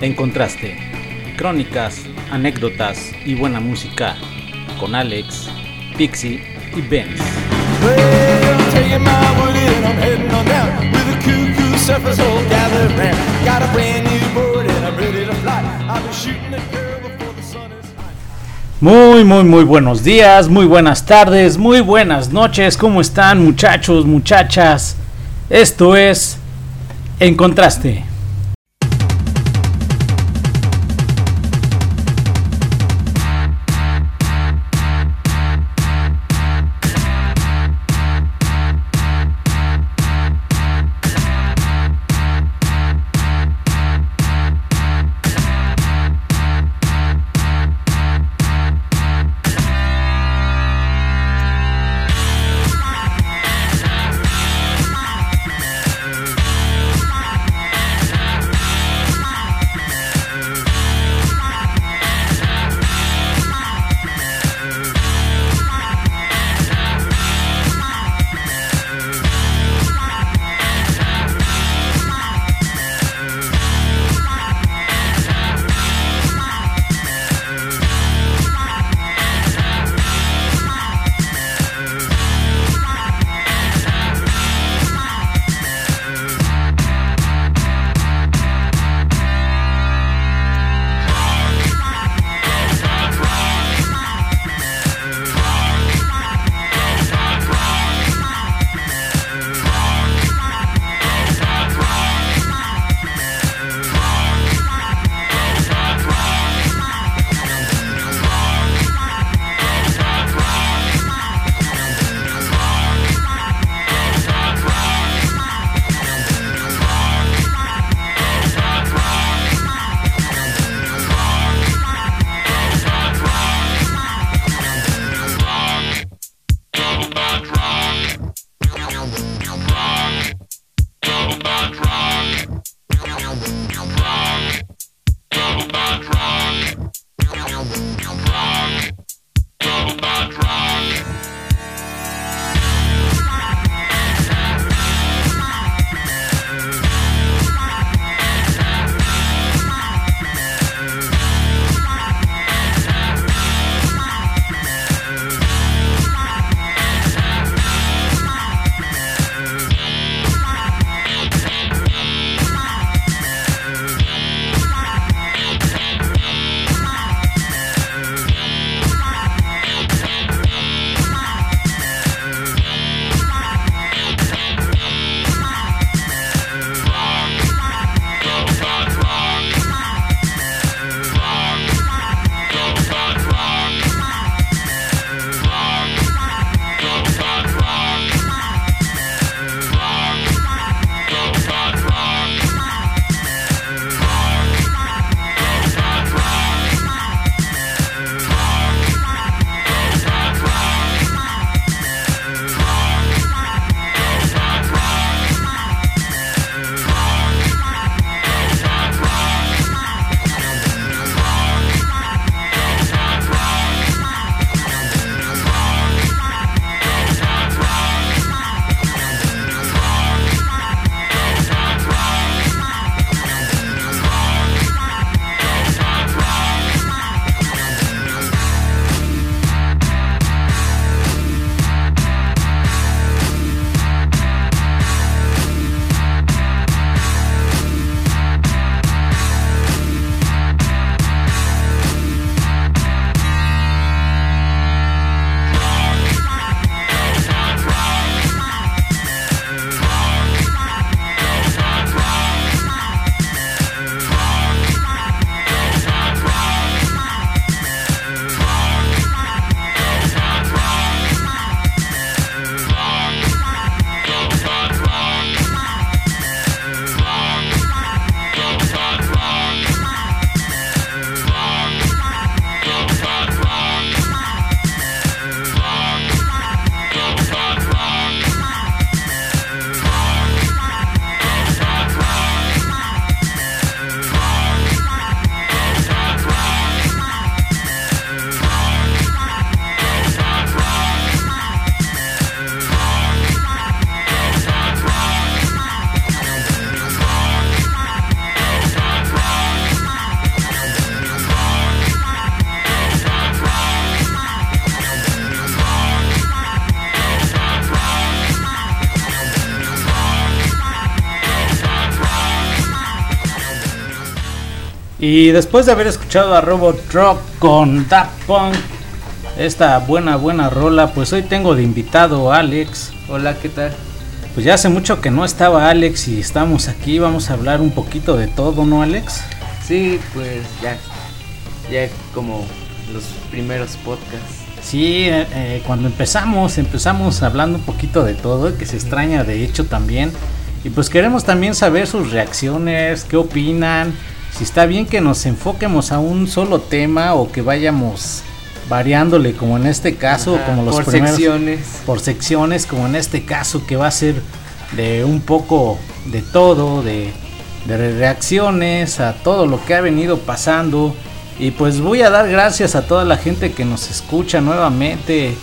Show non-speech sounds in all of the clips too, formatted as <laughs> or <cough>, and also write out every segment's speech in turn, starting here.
Encontraste crónicas, anécdotas y buena música con Alex, Pixie y Benz. Muy, muy, muy buenos días, muy buenas tardes, muy buenas noches. ¿Cómo están muchachos, muchachas? Esto es En Contraste. Y después de haber escuchado a Robot Rock con Daft Punk, esta buena, buena rola, pues hoy tengo de invitado a Alex. Hola, ¿qué tal? Pues ya hace mucho que no estaba Alex y estamos aquí, vamos a hablar un poquito de todo, ¿no, Alex? Sí, pues ya, ya como los primeros podcasts. Sí, eh, eh, cuando empezamos, empezamos hablando un poquito de todo, que se extraña de hecho también. Y pues queremos también saber sus reacciones, qué opinan, si está bien que nos enfoquemos a un solo tema o que vayamos variándole como en este caso, como los por primeros, secciones. por secciones, como en este caso que va a ser de un poco de todo, de, de reacciones a todo lo que ha venido pasando. Y pues voy a dar gracias a toda la gente que nos escucha nuevamente.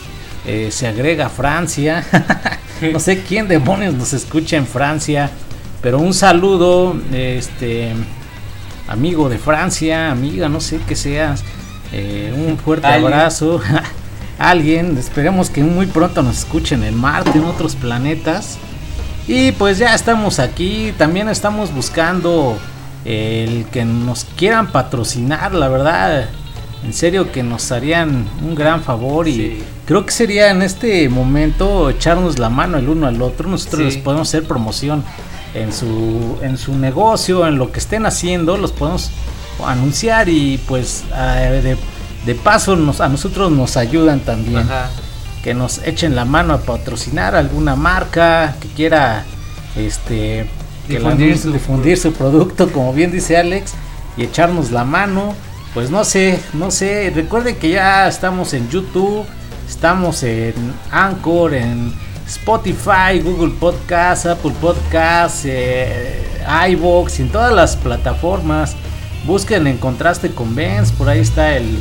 Eh, se agrega Francia. <laughs> no sé quién demonios nos escucha en Francia. Pero un saludo, este amigo de Francia, amiga, no sé qué seas. Eh, un fuerte Alguien. abrazo. <laughs> Alguien, esperemos que muy pronto nos escuchen en Marte, en otros planetas. Y pues ya estamos aquí, también estamos buscando el que nos quieran patrocinar, la verdad. En serio que nos harían un gran favor y Sí. creo que sería en este momento echarnos la mano el uno al otro. Nosotros Sí. les podemos hacer promoción en su, en su negocio, en lo que estén haciendo, los podemos anunciar y pues de, de paso nos, a nosotros nos ayudan también. Ajá. que nos echen la mano a patrocinar alguna marca que quiera este que Difundir su- difundir su producto como bien dice Alex y echarnos la mano. Pues no sé no sé. Recuerden que ya estamos en YouTube estamos en Anchor en Spotify Google Podcast Apple Podcast eh, iVoox en todas las plataformas busquen en contraste con Benz por ahí está el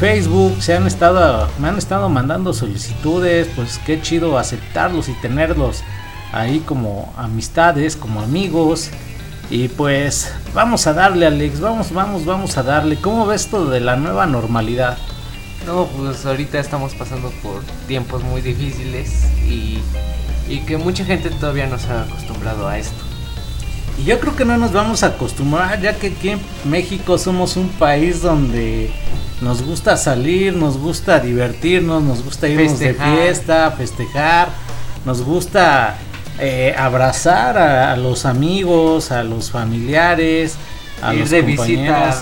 Facebook, se han estado, me han estado mandando solicitudes, pues qué chido aceptarlos y tenerlos ahí como amistades, como amigos. Y pues vamos a darle Alex, vamos, vamos, vamos a darle. ¿Cómo ves esto de la nueva normalidad? No, pues ahorita estamos pasando por tiempos muy difíciles y, y que mucha gente todavía no se ha acostumbrado a esto. Y yo creo que no nos vamos a acostumbrar, ya que aquí en México somos un país donde nos gusta salir, nos gusta divertirnos, nos gusta irnos Festejar. de fiesta, festejar, nos gusta eh, abrazar a, a los amigos, a los familiares, a Ir los de compañeros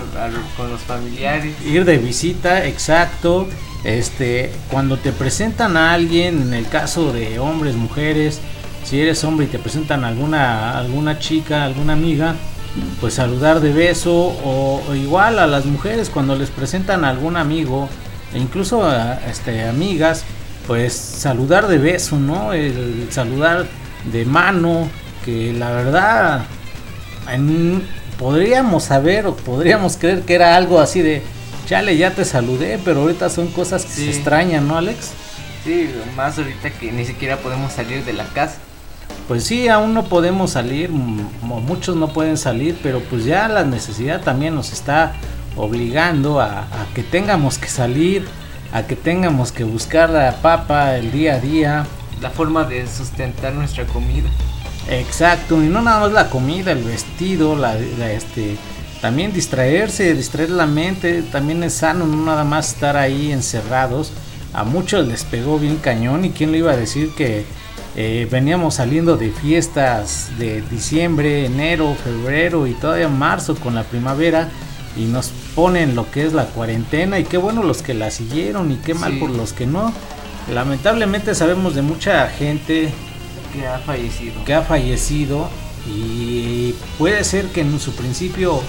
visita a- con los familiares. ir de visita, exacto. Este, cuando te presentan a alguien, en el caso de hombres, mujeres, si eres hombre y te presentan alguna alguna chica, alguna amiga, pues saludar de beso o, o igual a las mujeres cuando les presentan a algún amigo e incluso a este amigas, pues saludar de beso, ¿no? El saludar de mano, que la verdad en- podríamos saber o podríamos creer que era algo así de, chale, ya te saludé, pero ahorita son cosas que Sí. se extrañan, ¿no, Alex? Sí, más ahorita que ni siquiera podemos salir de la casa. Pues sí, aún no podemos salir, muchos no pueden salir, pero pues ya la necesidad también nos está obligando a, a que tengamos que salir, a que tengamos que buscar la papa el día a día. La forma de sustentar nuestra comida. Exacto, y no nada más la comida, el vestido, la, la, este, también distraerse, distraer la mente, también es sano, no nada más estar ahí encerrados. A muchos les pegó bien cañón y quién le iba a decir que eh, veníamos saliendo de fiestas de diciembre, enero, febrero y todavía marzo con la primavera y nos ponen lo que es la cuarentena y qué bueno los que la siguieron y qué mal Sí. por los que no. Lamentablemente sabemos de mucha gente Que ha fallecido. que ha fallecido y puede ser que en su principio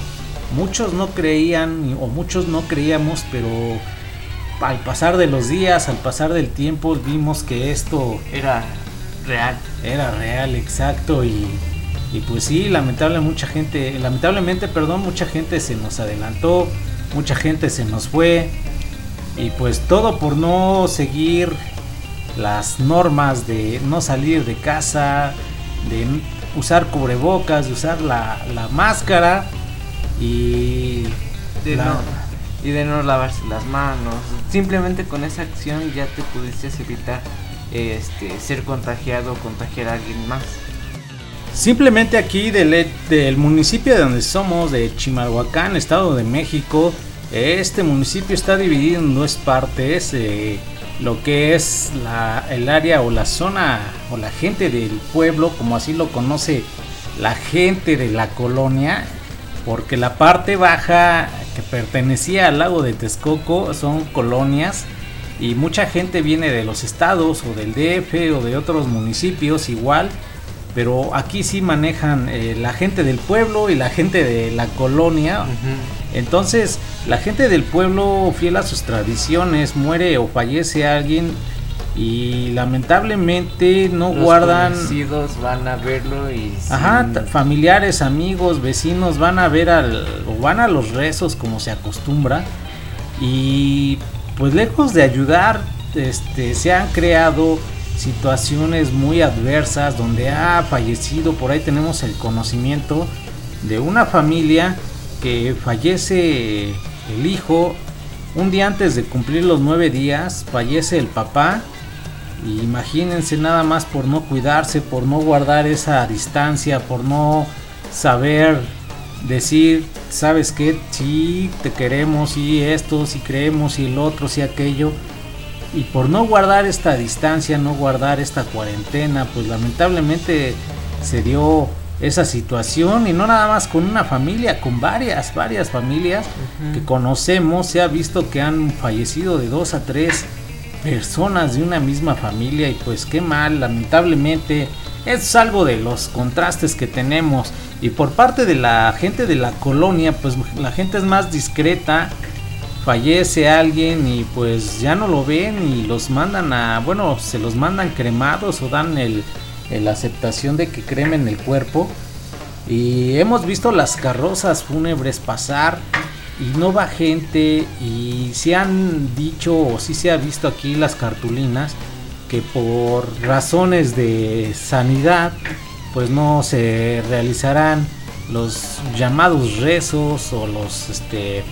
muchos no creían o muchos no creíamos, pero al pasar de los días, al pasar del tiempo, vimos que esto Era real. era real, exacto y, y pues sí, lamentable mucha gente, lamentablemente, perdón, mucha gente se nos adelantó, mucha gente se nos fue y pues todo por no seguir las normas de no salir de casa, de usar cubrebocas, de usar la, la máscara y De la- no- y de no lavarse las manos. Simplemente con esa acción ya te pudiste evitar este, ser contagiado o contagiar a alguien más. Simplemente aquí del, del municipio de donde somos, de Chimalhuacán, Estado de México, este municipio está dividido en dos partes. Eh, lo que es la, el área o la zona o la gente del pueblo, como así lo conoce la gente de la colonia, porque la parte baja que pertenecía al lago de Texcoco son colonias y mucha gente viene de los estados o del DF o de otros municipios igual, pero aquí sí manejan eh, la gente del pueblo y la gente de la colonia. Entonces, la gente del pueblo, fiel a sus tradiciones, muere o fallece alguien y lamentablemente no Los guardan conocidos van a verlo y Ajá, sin- familiares, amigos, vecinos van a ver al o van a los rezos como se acostumbra y pues lejos de ayudar, este se han creado situaciones muy adversas donde ha fallecido, por ahí tenemos el conocimiento de una familia que fallece el hijo un día antes de cumplir los nueve días, fallece el papá imagínense nada más por no cuidarse, por no guardar esa distancia, por no saber decir, sabes que sí te queremos, y esto, si creemos, y el otro, si aquello. Y por no guardar esta distancia, no guardar esta cuarentena, pues lamentablemente se dio esa situación y no nada más con una familia, con varias, varias familias que conocemos, se ha visto que han fallecido de dos a tres personas de una misma familia y pues qué mal, lamentablemente es algo de los contrastes que tenemos. Y por parte de la gente de la colonia pues la gente es más discreta fallece alguien y pues ya no lo ven y los mandan a bueno se los mandan cremados o dan el, el aceptación de que cremen el cuerpo. Y hemos visto las carrozas fúnebres pasar y no va gente y se han dicho o sí se ha visto aquí las cartulinas que por razones de sanidad pues no se realizarán los llamados rezos o los este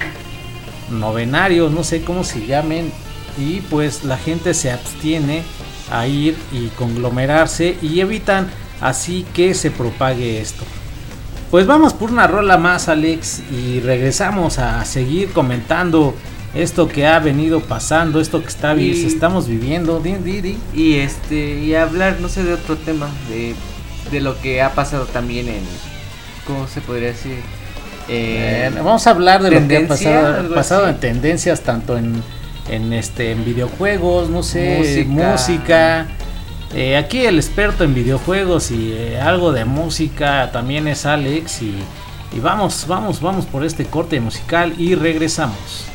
novenarios, no sé cómo se llamen, y pues la gente se abstiene a ir y conglomerarse y evitan así que se propague esto. Pues vamos por una rola más, Alex, y regresamos a seguir comentando esto que ha venido pasando, esto que está Y- estamos viviendo. Y este y hablar no sé de otro tema de, de lo que ha pasado también en cómo se podría decir Eh, vamos a hablar de lo que ha pasado, pasado en tendencias, tanto en, en este en videojuegos, no sé, música. Música. Eh, aquí el experto en videojuegos y eh, algo de música también es Alex y, y vamos, vamos, vamos por este corte musical y regresamos.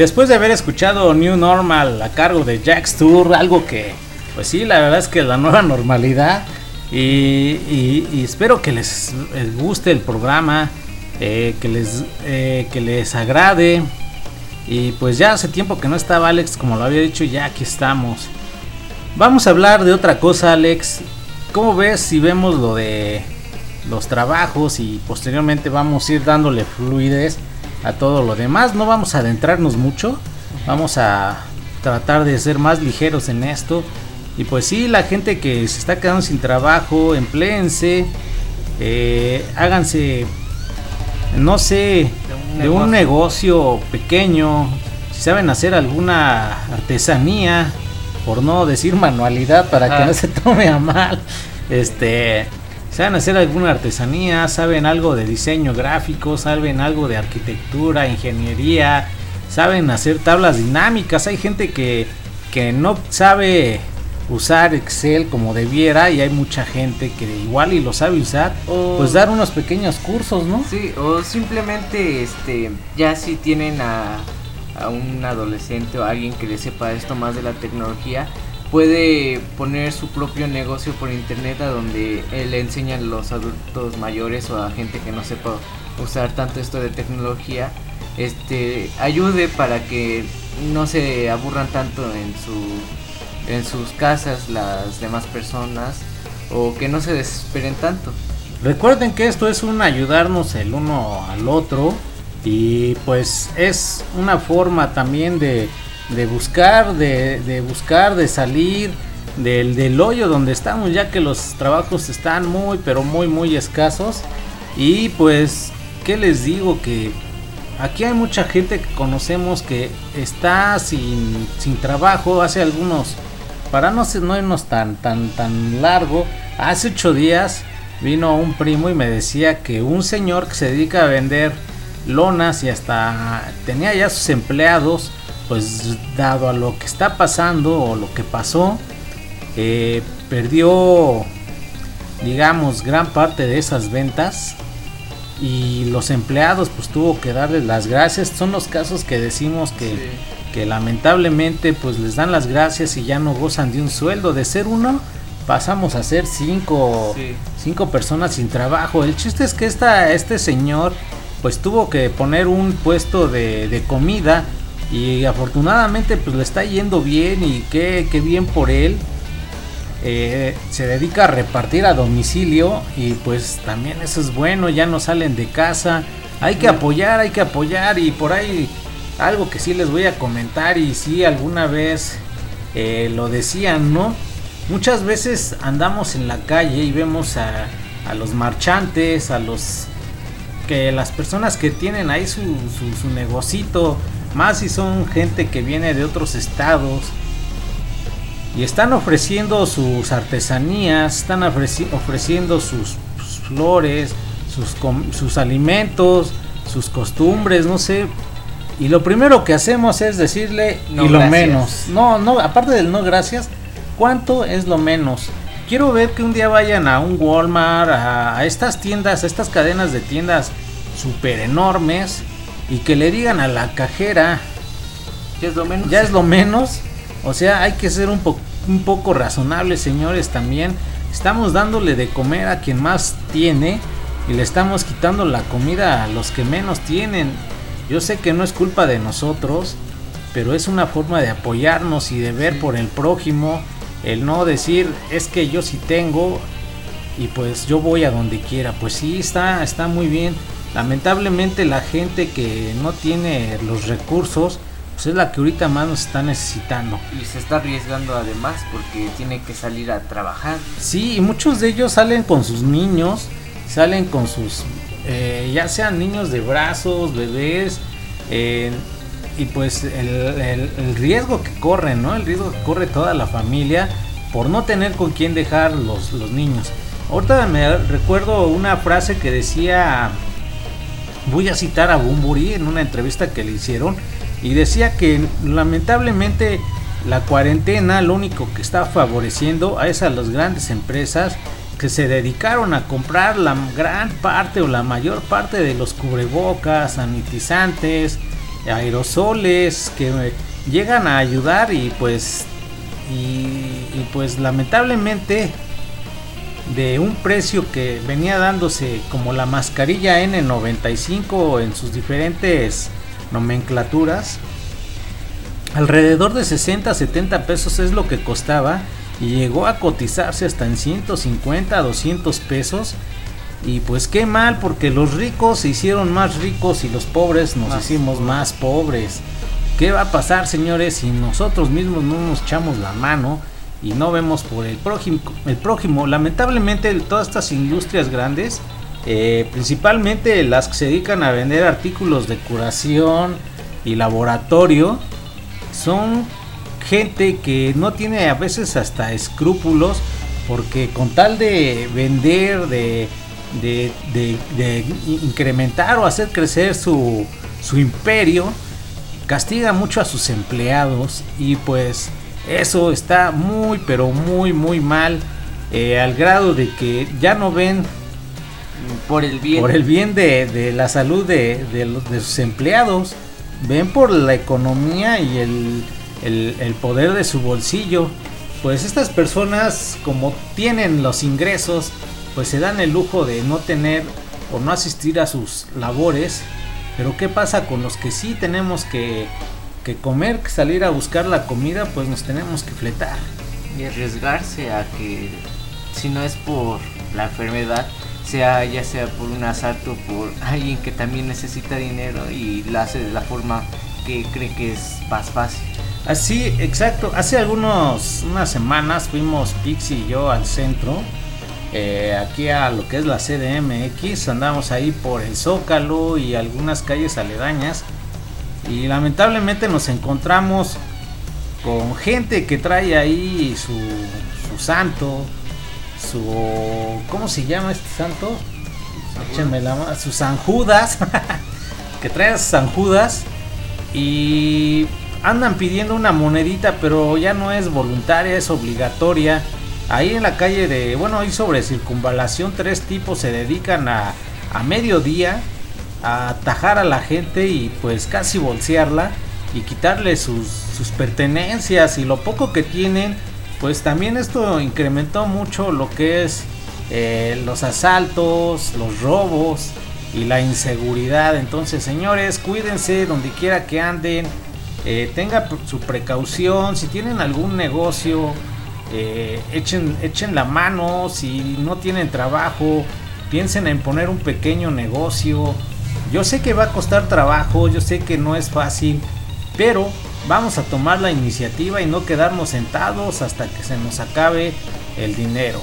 Después de haber escuchado New Normal a cargo de Jack's Tour, algo que, pues sí, la verdad es que la nueva normalidad. Y, espero que les, les guste el programa, eh, que, les, eh, que les agrade. Y pues ya hace tiempo que no estaba Alex, como lo había dicho, ya aquí estamos. Vamos a hablar de otra cosa, Alex. ¿Cómo ves si vemos lo de los trabajos y posteriormente vamos a ir dándole fluidez a todo lo demás? No vamos a adentrarnos mucho, Vamos a tratar de ser más ligeros en esto. Y pues sí, la gente que se está quedando sin trabajo, empléense, eh, háganse, no sé, de un, negocio pequeño, si saben hacer alguna artesanía, por no decir manualidad para que no se tome a mal, este, saben hacer alguna artesanía, saben algo de diseño gráfico, saben algo de arquitectura, ingeniería, saben hacer tablas dinámicas, hay gente que, que no sabe usar Excel como debiera y hay mucha gente que igual y lo sabe usar, O- pues dar unos pequeños cursos, ¿no? Sí, o simplemente este ya si tienen a, a un adolescente o alguien que le sepa esto más de la tecnología, puede poner su propio negocio por internet a donde le enseña a los adultos mayores o a gente que no sepa usar tanto esto de tecnología, este ayude para que no se aburran tanto en su en sus casas las demás personas o que no se desesperen tanto. Recuerden que esto es un ayudarnos el uno al otro y pues es una forma también de, de buscar, de, de buscar, de salir del, del hoyo donde estamos ya que los trabajos están muy pero muy muy escasos. Y pues qué les digo que aquí hay mucha gente que conocemos que está sin, sin trabajo. Hace algunos para no, no irnos tan, tan, tan largo, hace ocho días vino un primo y me decía que un señor que se dedica a vender lonas y hasta tenía ya sus empleados, pues dado a lo que está pasando o lo que pasó, eh, perdió, digamos, gran parte de esas ventas y los empleados pues tuvo que darles las gracias. Son los casos que decimos que que lamentablemente pues les dan las gracias y ya no gozan de un sueldo. De ser uno pasamos a ser cinco, Sí. cinco personas sin trabajo. El chiste es que esta, este señor pues tuvo que poner un puesto de, de comida y afortunadamente pues le está yendo bien y qué, qué bien por él. Eh, se dedica a repartir a domicilio y pues también eso es bueno, ya no salen de casa. Hay que apoyar, hay que apoyar y por ahí algo que sí les voy a comentar y si alguna vez eh, lo decían, ¿no? Muchas veces andamos en la calle y vemos a, a los marchantes, a los que las personas que tienen ahí su, su, su negocito, más si son gente que viene de otros estados y están ofreciendo sus artesanías, están ofreci- ofreciendo sus, sus flores, sus, alimentos, sus costumbres, no sé. Y lo primero que hacemos es decirle No, y lo gracias. menos. No, no, aparte del no gracias, ¿cuánto es lo menos? Quiero ver que un día vayan a un Walmart, a, a estas tiendas, a estas cadenas de tiendas súper enormes y que le digan a la cajera, Ya es lo menos. ya es lo menos. O sea, hay que ser un, po- un poco razonables, señores, también. Estamos dándole de comer a quien más tiene y le estamos quitando la comida a los que menos tienen. Yo sé que no es culpa de nosotros, pero es una forma de apoyarnos y de ver por el prójimo. El no decir, es que yo sí tengo y pues yo voy a donde quiera. Pues sí, está, está muy bien. Lamentablemente la gente que no tiene los recursos, pues es la que ahorita más nos está necesitando. Y se está arriesgando además porque tiene que salir a trabajar. Sí, y muchos de ellos salen con sus niños, salen con sus, eh, ya sean niños de brazos, bebés, eh, y pues el, el- el riesgo que corren, ¿no? El riesgo que corre toda la familia por no tener con quién dejar los, los niños. Ahorita me recuerdo una frase que decía, voy a citar a Bumburi en una entrevista que le hicieron, y decía que lamentablemente la cuarentena lo único que está favoreciendo a esas las grandes empresas que se dedicaron a comprar la gran parte o la mayor parte de los cubrebocas, sanitizantes, aerosoles que llegan a ayudar y pues y pues lamentablemente de un precio que venía dándose como la mascarilla N95 en sus diferentes nomenclaturas alrededor de 60 70 pesos es lo que costaba y llegó a cotizarse hasta en 150 200 pesos. Y pues qué mal porque los ricos se hicieron más ricos y los pobres nos Más hicimos pobres. más pobres. ¿Qué va a pasar, señores, si nosotros mismos no nos echamos la mano y no vemos por el prójimo? Lamentablemente, todas estas industrias grandes, eh, principalmente las que se dedican a vender artículos de curación y laboratorio, son gente que no tiene a veces hasta escrúpulos porque con tal de vender, de, de, incrementar o hacer crecer su, su imperio, castiga mucho a sus empleados y pues eso está muy pero muy muy mal eh, al grado de que ya no ven por el bien, por el bien de, la salud de, de, sus empleados, ven por la economía y el, el, poder de su bolsillo. Pues estas personas como tienen los ingresos, pues se dan el lujo de no tener o no asistir a sus labores pero ¿qué pasa con los que sí tenemos que, que comer, que salir a buscar la comida? Pues nos tenemos que fletar. Y arriesgarse a que si no es por la enfermedad, sea ya sea por un asalto, por alguien que también necesita dinero y lo hace de la forma que cree que es más fácil. Así, exacto. Hace algunos unas semanas fuimos Pixie y yo al centro eh, aquí a lo que es la CDMX. Andamos ahí por el Zócalo y algunas calles aledañas. Y lamentablemente nos encontramos con gente que trae ahí su, su santo, su... ¿Cómo se llama este santo? Échenme la Sus San Judas. <laughs> que trae a sus San Judas. Y andan pidiendo una monedita, pero ya no es voluntaria, es obligatoria. Ahí en la calle de, bueno, ahí sobre circunvalación, tres tipos se dedican a, a mediodía atajar a la gente y pues casi bolsearla y quitarle sus, sus pertenencias y lo poco que tienen. Pues también esto incrementó mucho lo que es eh, los asaltos, los robos y la inseguridad. Entonces, señores, cuídense donde quiera que anden. Eh, tenga su precaución. Si tienen algún negocio, eh, echen, echen la mano, si no tienen trabajo, piensen en poner un pequeño negocio. Yo sé que va a costar trabajo, yo sé que no es fácil, pero vamos a tomar la iniciativa y no quedarnos sentados hasta que se nos acabe el dinero.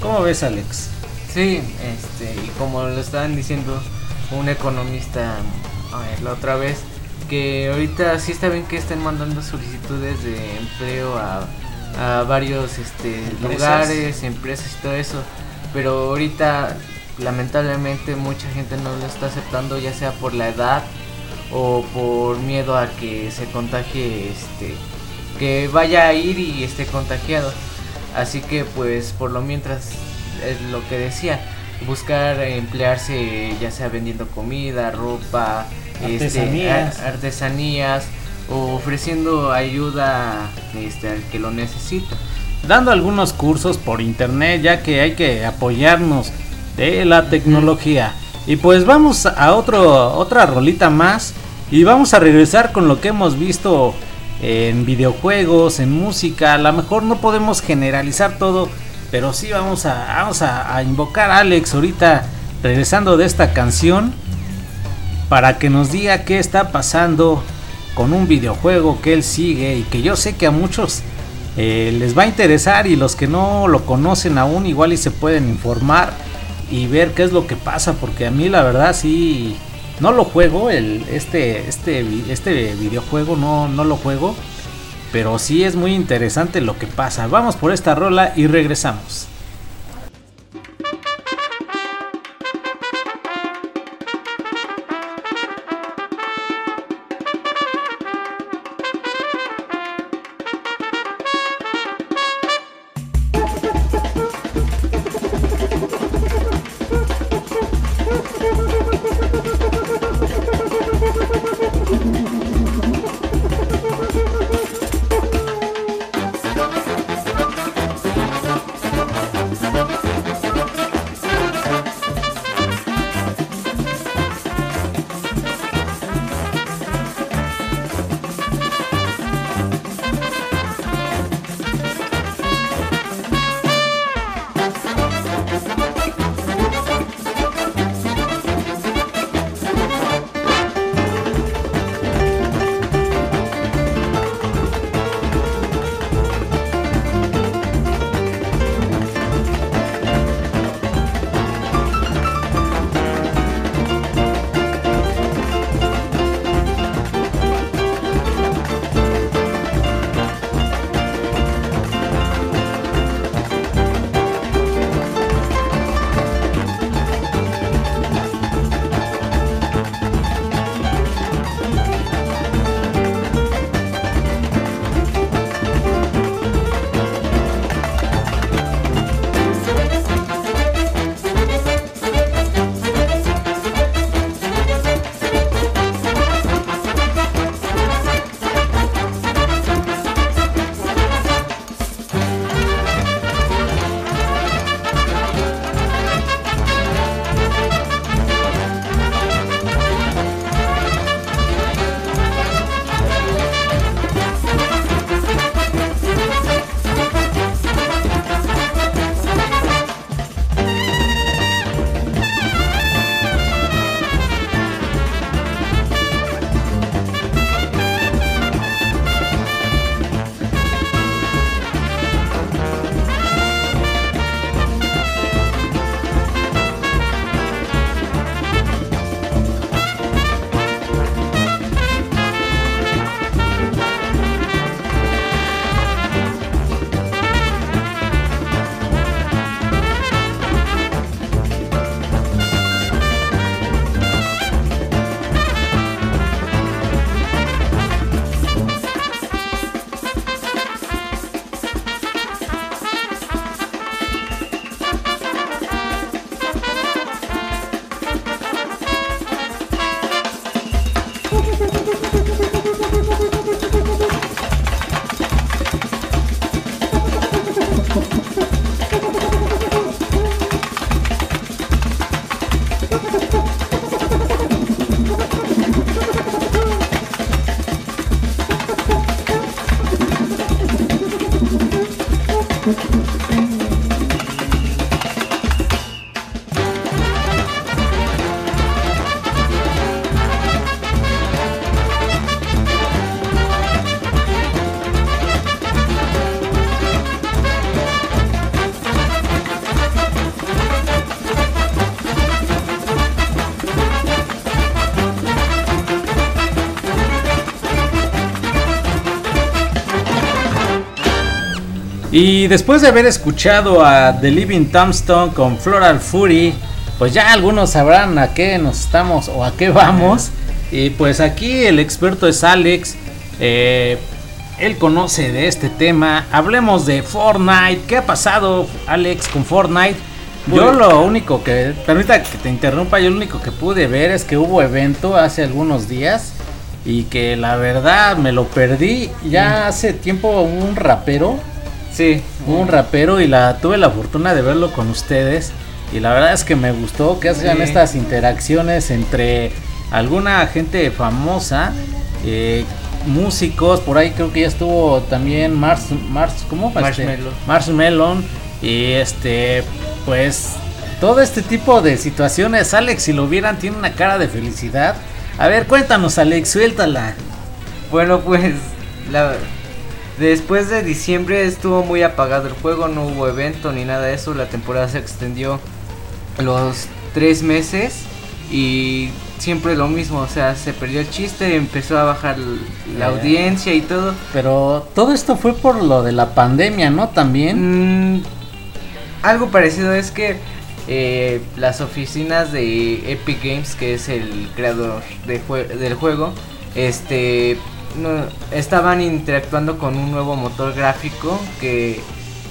¿Cómo ves, Alex? Sí, este, y como lo estaban diciendo un economista la otra vez, que ahorita sí está bien que estén mandando solicitudes de empleo a a varios este, lugares, empresas y todo eso. Pero ahorita lamentablemente mucha gente no lo está aceptando ya sea por la edad o por miedo a que se contagie este que vaya a ir y esté contagiado. Así que pues por lo mientras es lo que decía buscar emplearse ya sea vendiendo comida ropa este, artesanías. ofreciendo ayuda este, al que lo necesita. Dando algunos cursos por internet ya que hay que apoyarnos de la tecnología. Y pues vamos a otro, otra rolita más y vamos a regresar con lo que hemos visto en videojuegos, en música. A lo mejor no podemos generalizar todo, pero sí vamos a, vamos a invocar a Alex ahorita regresando de esta canción para que nos diga qué está pasando con un videojuego que él sigue y que yo sé que a muchos eh, les va a interesar y los que no lo conocen aún igual y se pueden informar y ver qué es lo que pasa porque a mí la verdad sí no lo juego el este este este videojuego no no lo juego pero sí es muy interesante lo que pasa. Vamos por esta rola y regresamos Y después de haber escuchado a The Living Tombstone con Floral Fury, pues ya algunos sabrán a qué nos estamos o a qué vamos. Y pues aquí el experto es Alex. eh, él conoce de este tema. Hablemos de Fortnite. ¿Qué ha pasado, Alex, con Fortnite? Yo Pues- lo único que, permita que te interrumpa, yo lo único que pude ver es que hubo evento hace algunos días y que la verdad me lo perdí. Ya hace tiempo un rapero Sí. Un rapero y la tuve la fortuna de verlo con ustedes y la verdad es que me gustó que hacían Sí. estas interacciones entre alguna gente famosa, eh, músicos, por ahí creo que ya estuvo también Mars, Mars ¿cómo? Este, Marshmello. Marshmello y este, pues todo este tipo de situaciones, Alex, si lo vieran tiene una cara de felicidad. A ver, cuéntanos, Alex, suéltala. Bueno, pues la, después de diciembre estuvo muy apagado el juego, no hubo evento ni nada de eso, la temporada se extendió los tres meses y siempre lo mismo, o sea, se perdió el chiste, empezó a bajar la Eh. audiencia y todo. Pero todo esto fue por lo de la pandemia, ¿no? También. Mm, algo parecido es que eh, las oficinas de Epic Games, que es el creador de jue- del juego, este estaban interactuando con un nuevo motor gráfico que,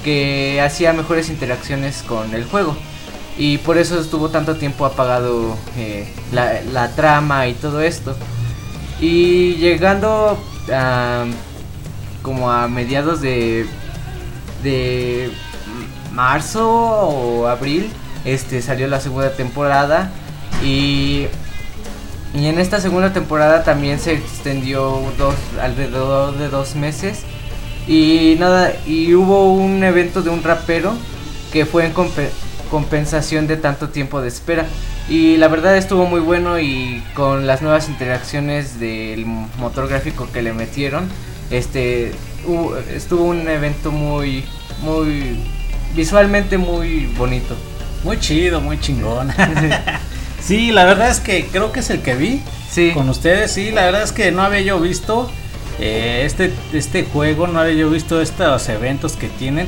que hacía mejores interacciones con el juego. Y por eso estuvo tanto tiempo apagado eh, la, la trama y todo esto. Y llegando a como a mediados de de marzo o abril este salió la segunda temporada y y en esta segunda temporada también se extendió dos alrededor de dos meses. Y nada y hubo un evento de un rapero que fue en compe- compensación de tanto tiempo de espera. Y la verdad estuvo muy bueno y con las nuevas interacciones del motor gráfico que le metieron este hubo- estuvo un evento muy muy visualmente muy bonito. Muy chido, muy chingón. <laughs> sí, la verdad es que creo que es el que vi sí con ustedes. Sí, la verdad es que no había yo visto eh, este, este juego, no había yo visto estos eventos que tienen.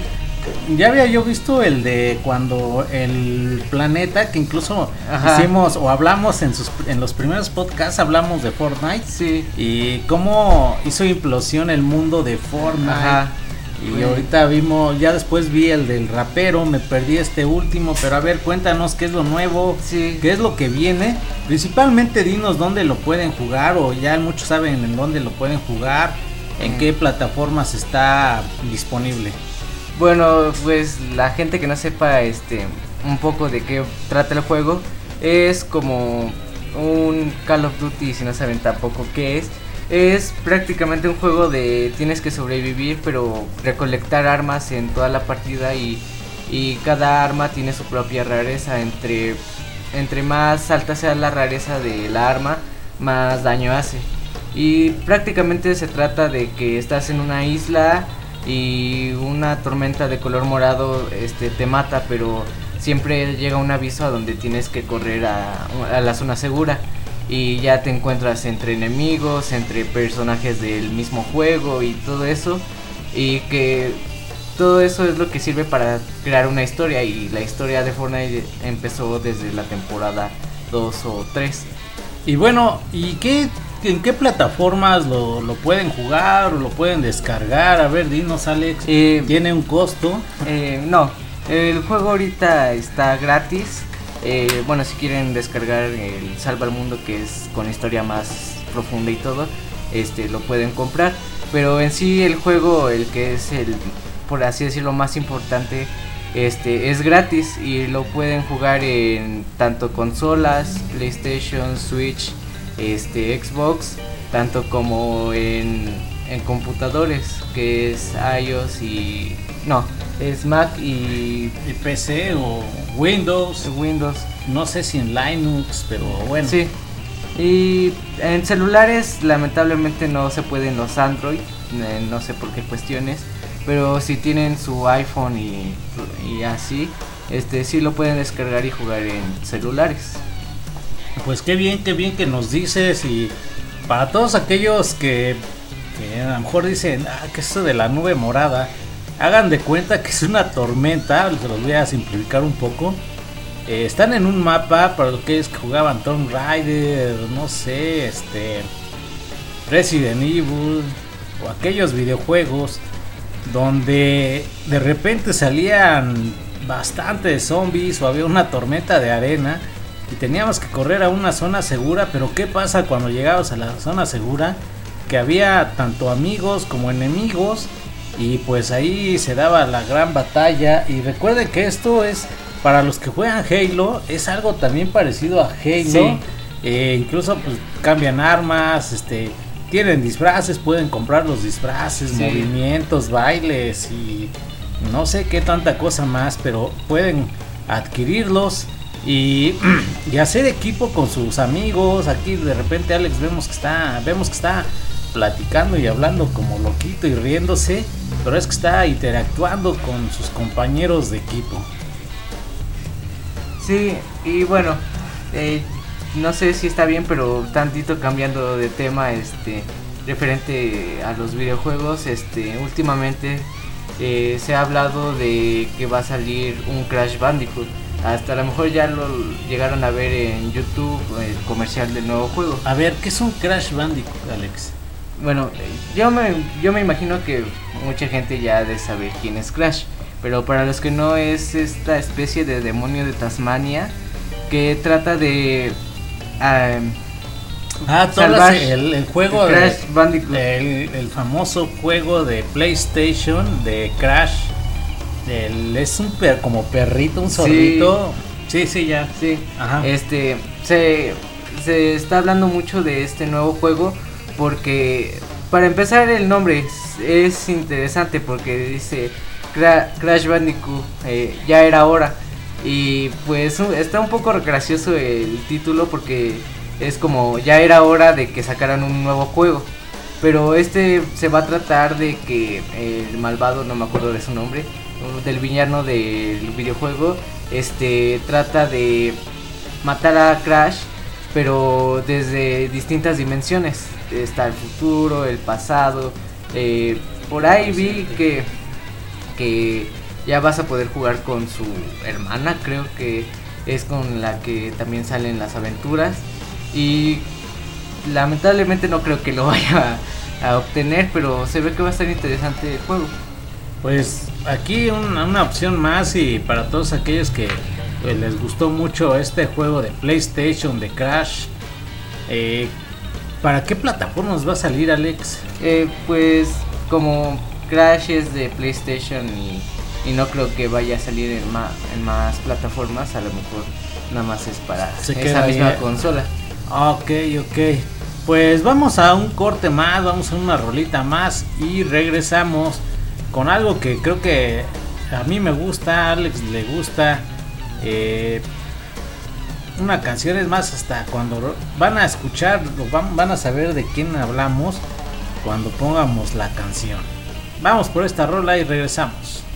Ya había yo visto el de cuando el planeta, que incluso Ajá. hicimos o hablamos en, sus, en los primeros podcasts, hablamos de Fortnite. sí Y cómo hizo implosión el mundo de Fortnite. Ajá. Y ahorita vimos, ya después vi el del rapero, me perdí este último, pero a ver, cuéntanos qué es lo nuevo, sí qué es lo que viene. Principalmente dinos dónde lo pueden jugar o ya muchos saben en dónde lo pueden jugar, en Mm. qué plataformas está disponible. Bueno, pues la gente que no sepa este un poco de qué trata el juego es como un Call of Duty si no saben tampoco qué es. Es prácticamente un juego de tienes que sobrevivir pero recolectar armas en toda la partida y, y cada arma tiene su propia rareza. Entre, entre más alta sea la rareza de la arma, más daño hace. Y prácticamente se trata de que estás en una isla y una tormenta de color morado este, te mata, pero siempre llega un aviso a donde tienes que correr a, a la zona segura. Y ya te encuentras entre enemigos, entre personajes del mismo juego y todo eso. Y que todo eso es lo que sirve para crear una historia. Y la historia de Fortnite empezó desde la temporada 2 o 3. Y bueno, ¿y qué, en qué plataformas lo, lo pueden jugar o lo pueden descargar? A ver, dinos Alex. Eh, ¿Tiene un costo? Eh, no, el juego ahorita está gratis. Eh, bueno, si quieren descargar el Salva al Mundo, que es con historia más profunda y todo, este lo pueden comprar. Pero en sí el juego, el que es el, por así decirlo, más importante, este es gratis y lo pueden jugar en tanto consolas, PlayStation, Switch, este Xbox, tanto como en en computadores, que es iOS y... No, es Mac y Y PC o Windows, Windows. no sé si en Linux, pero bueno. Sí. Y en celulares lamentablemente no se pueden los Android, eh, no sé por qué cuestiones, pero si tienen su iPhone y, y así, este sí lo pueden descargar y jugar en celulares. Pues qué bien, qué bien que nos dices y para todos aquellos que, que a lo mejor dicen, ah, que eso de la nube morada, hagan de cuenta que es una tormenta, se los voy a simplificar un poco. Eh, están en un mapa para los que jugaban Tomb Raider, no sé, este Resident Evil o aquellos videojuegos donde de repente salían bastantes zombies o había una tormenta de arena y teníamos que correr a una zona segura, pero ¿qué pasa cuando llegabas a la zona segura? Que había tanto amigos como enemigos y pues ahí se daba la gran batalla y recuerden que esto es para los que juegan Halo, es algo también parecido a Halo. Sí. Eh, incluso pues cambian armas, este tienen disfraces, pueden comprar los disfraces, Sí. movimientos, bailes y no sé qué tanta cosa más, pero pueden adquirirlos y, <clears throat> y hacer equipo con sus amigos. Aquí de repente Alex vemos que está, vemos que está platicando y hablando como loquito y riéndose, pero es que está interactuando con sus compañeros de equipo. Sí, y bueno, eh, no sé si está bien, pero tantito cambiando de tema, este, referente a los videojuegos, este, últimamente eh, se ha hablado de que va a salir un Crash Bandicoot. Hasta a lo mejor ya lo llegaron a ver en YouTube el comercial del nuevo juego. A ver, ¿qué es un Crash Bandicoot, Alex? Bueno, yo me, yo me imagino que mucha gente ya ha de saber quién es Crash. Pero para los que no es esta especie de demonio de Tasmania que trata de... ah, Ah, salvar el, el juego de, Crash Bandicoot. el, el famoso juego de PlayStation de Crash. El- es un per, como perrito, un zorrito. Sí, sí, ya. Sí, Ajá. este se, se está hablando mucho de este nuevo juego porque para empezar el nombre es, es interesante porque dice Cra- Crash Bandicoot eh, ya era hora. Y pues está un poco gracioso el título porque es como ya era hora de que sacaran un nuevo juego. Pero este se va a tratar de que el malvado no me acuerdo de su nombre del villano del videojuego este trata de matar a Crash pero desde distintas dimensiones está el futuro el pasado eh, por ahí vi que que ya vas a poder jugar con su hermana creo que es con la que también salen las aventuras y lamentablemente no creo que lo <laughs> vaya a, obtener pero se ve que va a estar interesante el juego Pues aquí una, una opción más y para todos aquellos que pues, les gustó mucho este juego de PlayStation de Crash. eh, ¿Para qué plataformas va a salir, Alex? Eh, pues como Crash es de PlayStation y, y no creo que vaya a salir en más, en más plataformas, a lo mejor nada más es para Se esa ahí, misma consola. Ok, ok. Pues vamos a un corte más, vamos a una rolita más y regresamos con algo que creo que a mí me gusta, a Alex le gusta. eh, una canción es más hasta cuando van a escuchar, van, van a saber de quién hablamos cuando pongamos la canción. Vamos por esta rola y regresamos.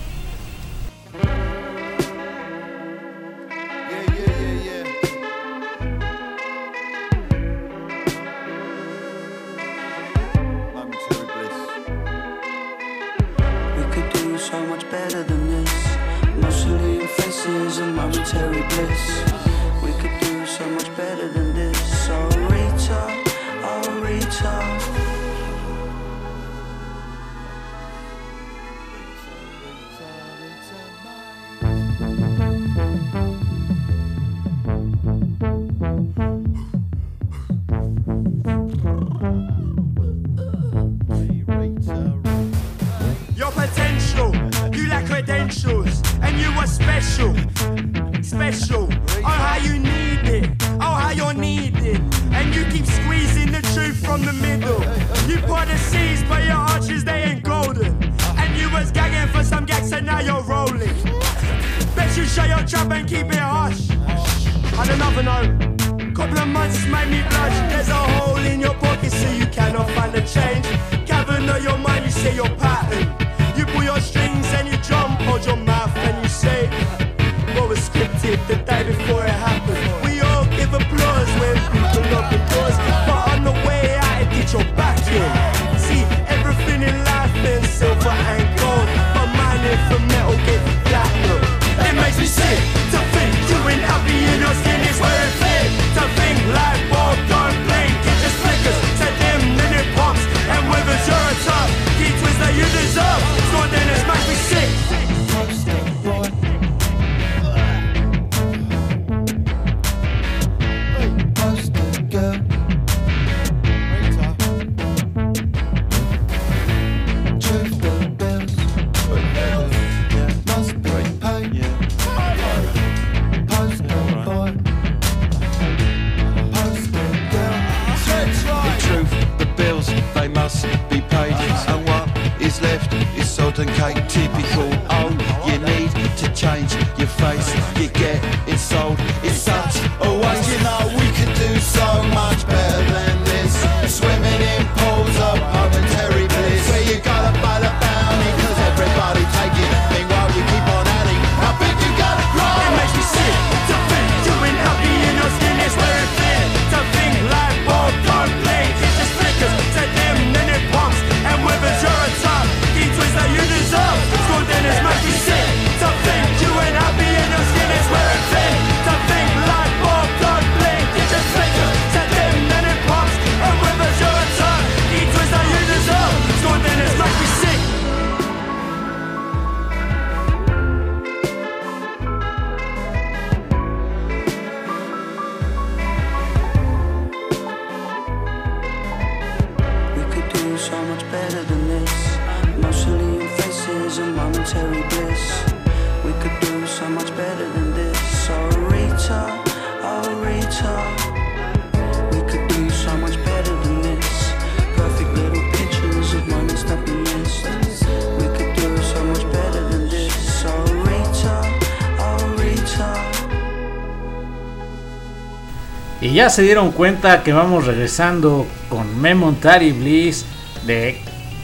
Y ya se dieron cuenta que vamos regresando con Memontary Bliss de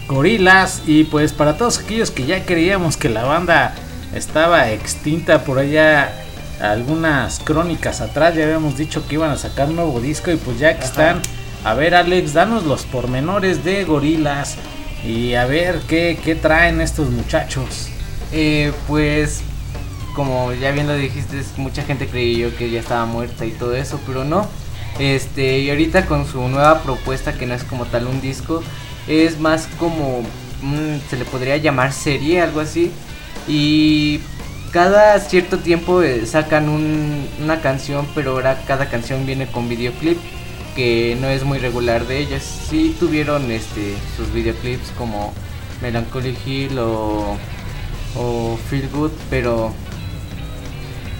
Gorilas. Y pues para todos aquellos que ya creíamos que la banda estaba extinta por allá algunas crónicas atrás, ya habíamos dicho que iban a sacar un nuevo disco. Y pues ya que están, a ver Alex, danos los pormenores de Gorilas. Y a ver qué, qué traen estos muchachos. Eh, pues, como ya bien lo dijiste, mucha gente creyó que ya estaba muerta y todo eso, pero no. Este, y ahorita con su nueva propuesta, que no es como tal un disco, es más como, un- se le podría llamar serie, algo así. Y cada cierto tiempo eh, sacan un- una canción, pero ahora cada canción viene con videoclip, que no es muy regular de ellas. Sí tuvieron este, sus videoclips como Melancholy Hill o o Feel Good, pero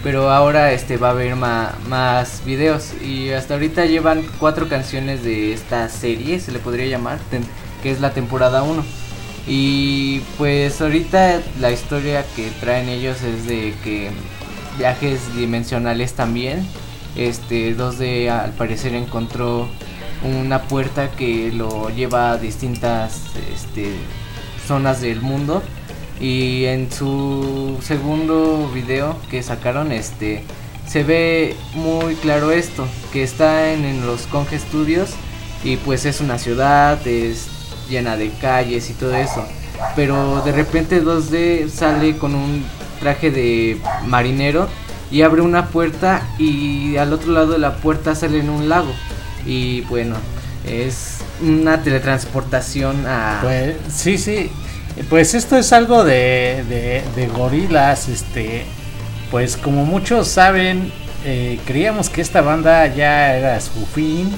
pero ahora este va a haber más videos y hasta ahorita llevan cuatro canciones de esta serie, se le podría llamar, que es la temporada 1. Y pues ahorita la historia que traen ellos es de que viajes dimensionales también. Este 2D al parecer encontró una puerta que lo lleva a distintas este, zonas del mundo y en su segundo video que sacaron este se ve muy claro esto que está en, en los Conge Studios y pues es una ciudad es llena de calles y todo eso pero de repente 2D sale con un traje de marinero y abre una puerta y al otro lado de la puerta sale en un lago y bueno es una teletransportación a Pues sí, sí. Pues esto es algo de, de, gorilas. Este, pues como muchos saben, eh, creíamos que esta banda ya era su fin,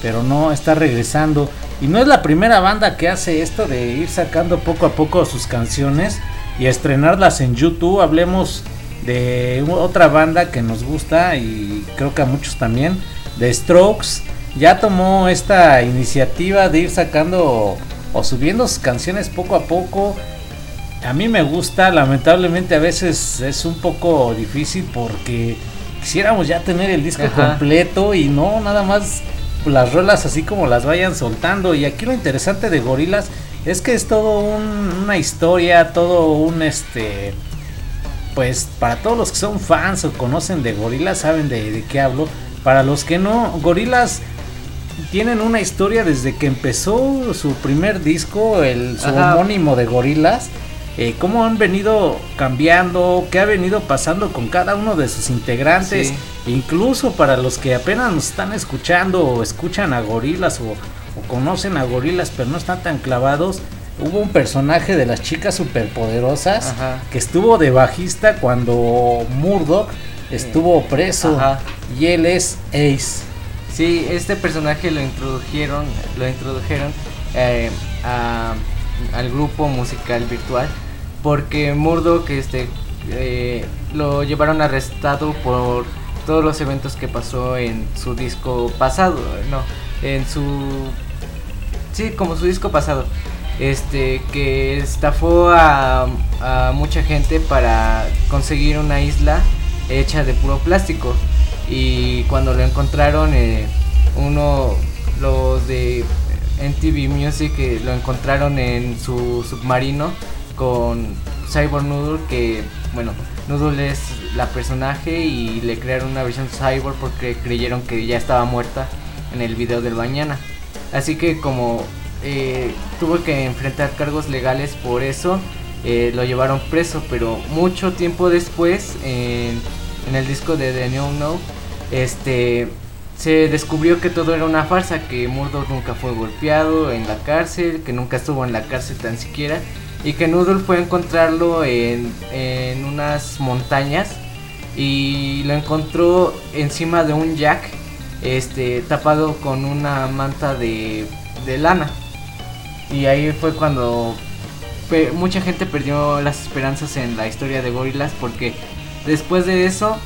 pero no, está regresando. Y no es la primera banda que hace esto de ir sacando poco a poco sus canciones y estrenarlas en YouTube. Hablemos de otra banda que nos gusta y creo que a muchos también, de Strokes. ya tomó esta iniciativa de ir sacando o subiendo sus canciones poco a poco. A mí me gusta, lamentablemente a veces es un poco difícil porque quisiéramos ya tener el disco Ajá. completo y no nada más las rolas así como las vayan soltando. Y aquí lo interesante de Gorilas es que es todo un- una historia, todo un este pues para todos los que son fans o conocen de Gorilas saben de, de qué hablo. Para los que no, Gorilas tienen una historia desde que empezó su primer disco, el su Ajá. homónimo de Gorilas. Eh, cómo han venido cambiando, qué ha venido pasando con cada uno de sus integrantes, Sí. incluso para los que apenas nos están escuchando o escuchan a Gorilas o, o conocen a Gorilas pero no están tan clavados, hubo un personaje de las chicas superpoderosas Ajá. que estuvo de bajista cuando Murdoch estuvo preso Ajá. y él es Ace. Sí, este personaje lo introdujeron, lo introdujeron eh, a- al grupo musical virtual porque Murdoch este eh, lo llevaron arrestado por todos los eventos que pasó en su disco pasado, no, en su sí, como su disco pasado. Este que estafó a, a mucha gente para conseguir una isla hecha de puro plástico y cuando lo encontraron eh, uno los de NTV Music eh, lo encontraron en su submarino con Cyborg Noodle que bueno Noodle es la personaje y le crearon una versión Cyborg porque creyeron que ya estaba muerta en el video del mañana. Así que como eh, tuvo que enfrentar cargos legales por eso eh, lo llevaron preso pero mucho tiempo después en, el disco de The New No este se descubrió que todo era una farsa, que Murdoch nunca fue golpeado en la cárcel, que nunca estuvo en la cárcel tan siquiera, y que Noodle fue a encontrarlo en, en unas montañas y lo encontró encima de un jack, este, tapado con una manta de, de lana. Y ahí fue cuando mucha gente perdió las esperanzas en la historia de Gorillaz porque después de eso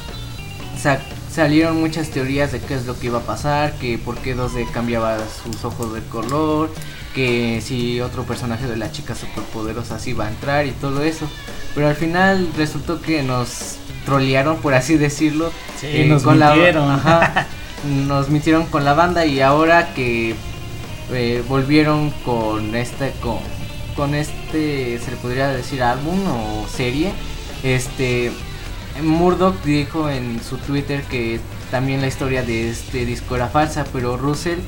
sa- salieron muchas teorías de qué es lo que iba a pasar, que por qué 2D cambiaba sus ojos de color, que si otro personaje de la chica superpoderosa sí iba a entrar y todo eso. Pero al final resultó que nos trolearon, por así decirlo. Sí, eh, nos con la- mintieron. ajá, <laughs> nos mintieron con la banda y ahora que eh, volvieron con este con, con este se le podría decir álbum o serie este Murdoch dijo en su Twitter que también la historia de este disco era falsa pero Russell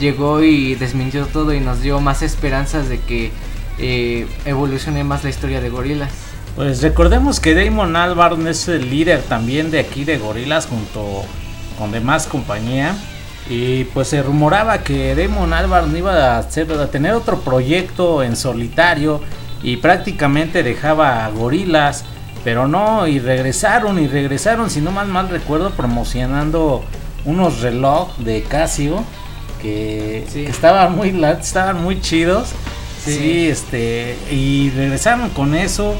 llegó y desmintió todo y nos dio más esperanzas de que eh, evolucione más la historia de Gorillaz Pues recordemos que Damon Albarn es el líder también de aquí de Gorilas junto con demás compañía. Y pues se rumoraba que Damon Albarn iba a, hacer, a tener otro proyecto en solitario y prácticamente dejaba a Gorilas. Pero no, y regresaron y regresaron, si no mal mal recuerdo, promocionando unos reloj de Casio que, Sí. que estaban muy estaban muy chidos. Sí. Sí. este, y regresaron con eso.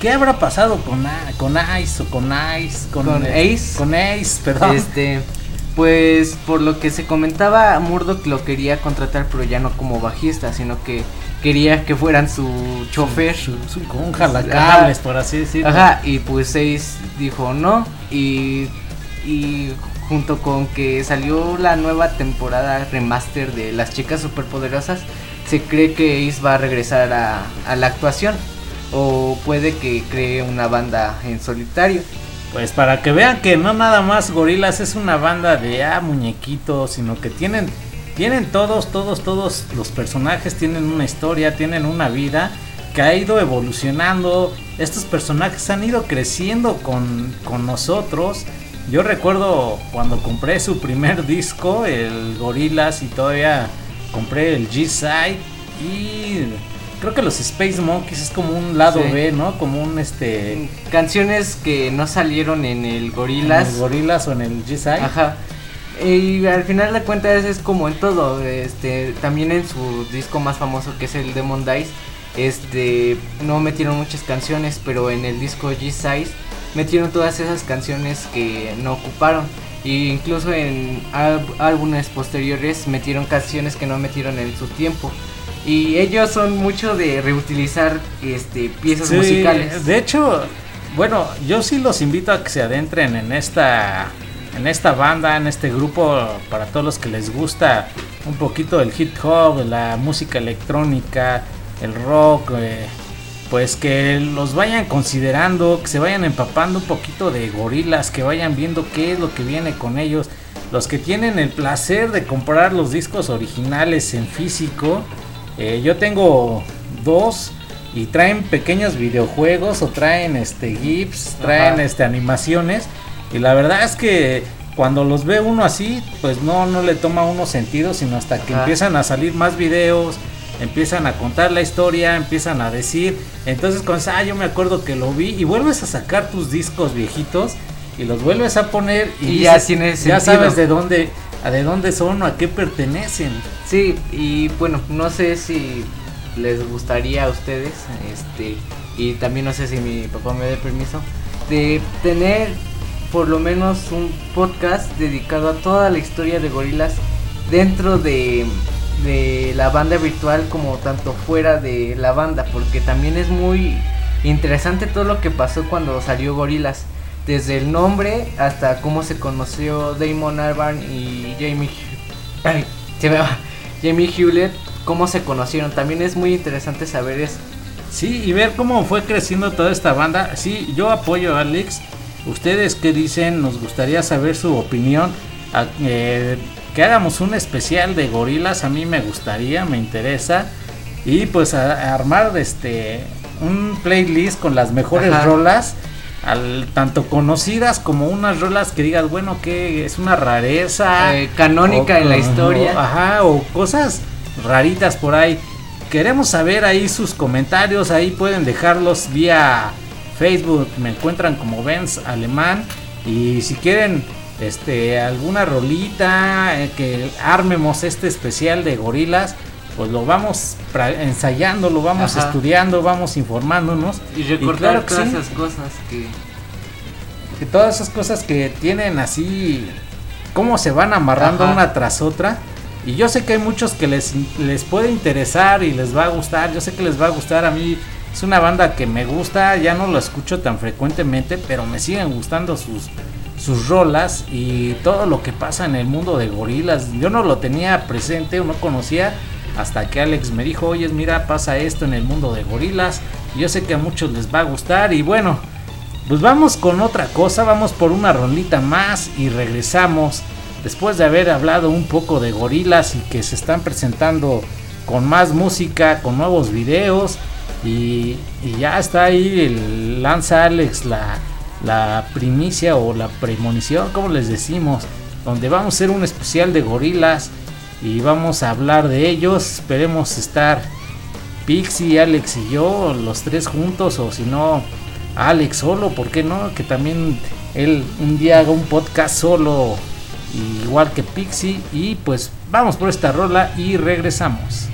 ¿Qué habrá pasado con, con Ice o con Ice? Con, Con Ace. Con Ace, perdón. Este, pues por lo que se comentaba, Murdoch lo quería contratar, pero ya no como bajista, sino que quería que fueran su chofer. Su- su- con un jalacables, por así decirlo. Ajá, y pues Ace dijo no. Y, y junto con que salió la nueva temporada remaster de Las Chicas Superpoderosas, se cree que Ace va a regresar a, a la actuación. O puede que cree una banda en solitario. Pues para que vean que no nada más Gorilas es una banda de ah, muñequitos, sino que tienen tienen todos, todos, todos los personajes tienen una historia, tienen una vida que ha ido evolucionando. Estos personajes han ido creciendo con, con nosotros. Yo recuerdo cuando compré su primer disco, el Gorilas, y todavía compré el G-Side. Y creo que los Space Monkeys es como un lado Sí. B, ¿no? Como un este. Canciones que no salieron en el en Gorilas. el Gorilas o en el G-Side. Ajá. Y al final de cuentas es como en todo, este, también en su disco más famoso que es el Demon Dice, este, no metieron muchas canciones, pero en el disco G-Size metieron todas esas canciones que no ocuparon. Y incluso en álbumes posteriores metieron canciones que no metieron en su tiempo. Y ellos son mucho de reutilizar este piezas Sí, musicales. De hecho, bueno, yo sí los invito a que se adentren en esta en esta banda, en este grupo para todos los que les gusta un poquito el hip hop, la música electrónica, el rock, eh, pues que los vayan considerando, que se vayan empapando un poquito de gorilas, que vayan viendo qué es lo que viene con ellos. Los que tienen el placer de comprar los discos originales en físico, eh, yo tengo dos y traen pequeños videojuegos o traen este GIFs, traen Ajá. este animaciones y la verdad es que cuando los ve uno así, pues no no le toma uno sentido, sino hasta que Ajá. empiezan a salir más videos, empiezan a contar la historia, empiezan a decir, entonces con ah, yo me acuerdo que lo vi y vuelves a sacar tus discos viejitos y los vuelves a poner y, Y ya dices, tiene ya sabes de dónde a de dónde son o a qué pertenecen. Sí, y bueno, no sé si les gustaría a ustedes, este, y también no sé si mi papá me dé permiso, de tener por lo menos un podcast dedicado a toda la historia de gorilas dentro de, de la banda virtual como tanto fuera de la banda, porque también es muy interesante todo lo que pasó cuando salió gorilas. Desde el nombre hasta cómo se conoció Damon Albarn y Jamie. Jamie Hewlett, cómo se conocieron. También es muy interesante saber eso. Sí, y ver cómo fue creciendo toda esta banda. Sí, yo apoyo a Alex. Ustedes qué dicen, nos gustaría saber su opinión. Eh, que hagamos un especial de gorilas, a mí me gustaría, me interesa. Y pues a, a armar este un playlist con las mejores Ajá. rolas. Al, tanto conocidas como unas rolas que digas, bueno, que es una rareza. Eh, canónica en la o- historia. Ajá, o cosas raritas por ahí. Queremos saber ahí sus comentarios, ahí pueden dejarlos vía Facebook, me encuentran como Benz Alemán y si quieren este alguna rolita eh, que armemos este especial de gorilas, pues lo vamos ensayando, lo vamos Ajá. estudiando, vamos informándonos Y recordar claro todas sí. esas cosas que. que todas esas cosas que tienen así, cómo se van amarrando Ajá. una tras otra. Y yo sé que hay muchos que les, les puede interesar y les va a gustar. Yo sé que les va a gustar. A mí es una banda que me gusta. Ya no lo escucho tan frecuentemente, pero me siguen gustando sus, sus rolas y todo lo que pasa en el mundo de gorilas. Yo no lo tenía presente o no conocía hasta que Alex me dijo, oye, mira, pasa esto en el mundo de gorilas. Yo sé que a muchos les va a gustar. Y bueno, pues vamos con otra cosa, vamos por una rolita más y regresamos después de haber hablado un poco de gorilas y que se están presentando con más música, con nuevos videos y, ya está ahí el lanza Alex la, la primicia o la premonición, como les decimos, donde vamos a hacer un especial de gorilas y vamos a hablar de ellos, esperemos estar Pixie, Alex y yo, los tres juntos, o si no, Alex solo, ¿por qué no? Que también él un día haga un podcast solo, igual que Pixie. Y pues vamos por esta rola y regresamos.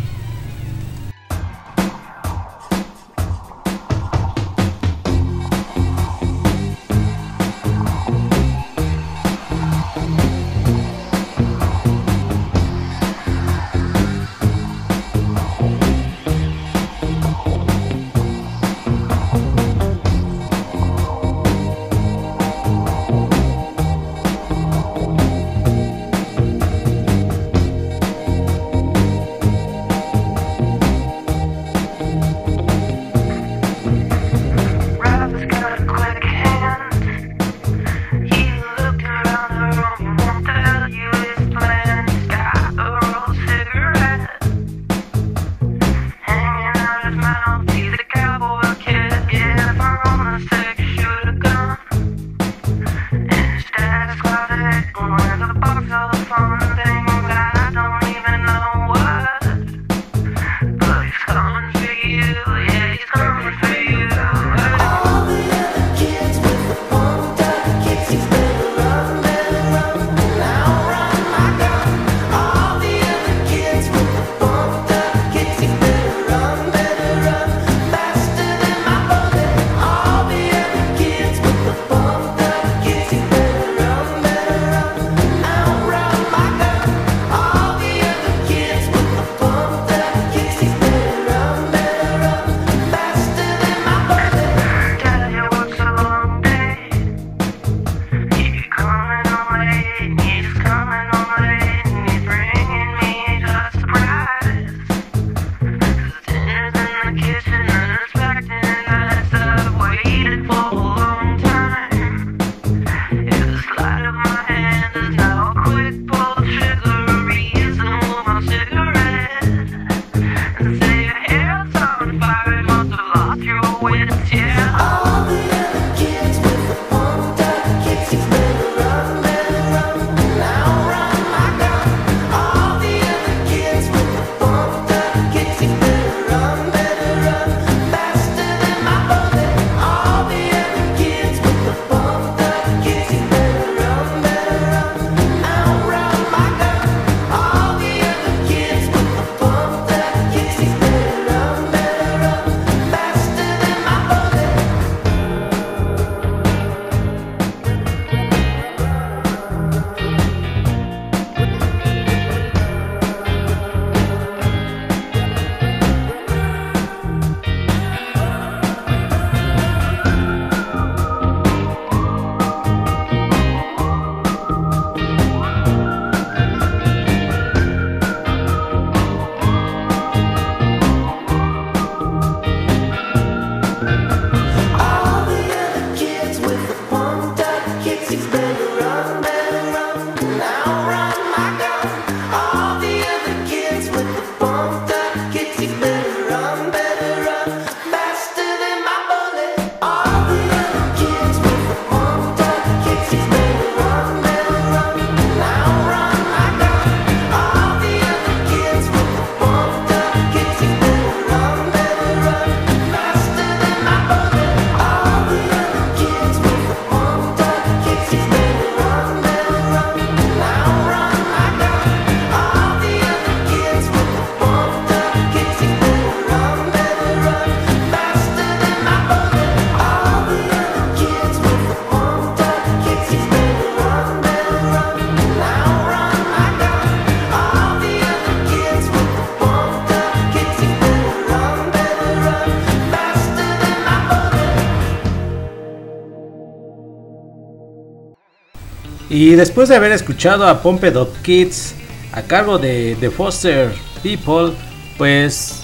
Y después de haber escuchado a Pumped Up Kids a cargo de The Foster People, pues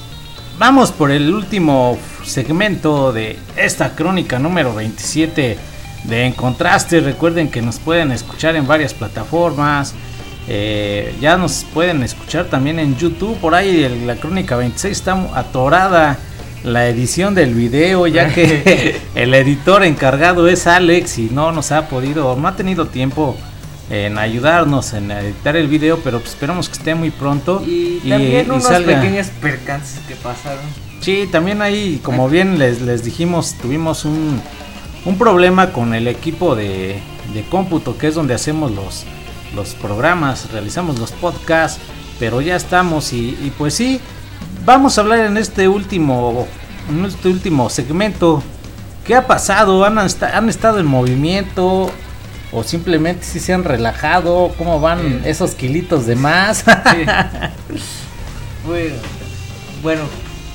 vamos por el último segmento de esta crónica número 27 de En Contraste. Recuerden que nos pueden escuchar en varias plataformas. eh, ya nos pueden escuchar también en YouTube. Por ahí la crónica 26 está atorada la edición del video, ya que <laughs> el editor encargado es Alex y no nos ha podido, no ha tenido tiempo en ayudarnos en editar el video, pero pues esperamos que esté muy pronto Y también y unos salga. pequeños percances que pasaron. Sí, también ahí, como bien les, les dijimos, tuvimos un, un problema con el equipo de, de cómputo, que es donde hacemos los, los programas, realizamos los podcasts, pero ya estamos y, y pues sí, vamos a hablar en este último, en este último segmento. ¿Qué ha pasado? ¿Han, han estado en movimiento? ¿O simplemente si se han relajado? ¿Cómo van esos kilitos de más? <laughs> Bueno,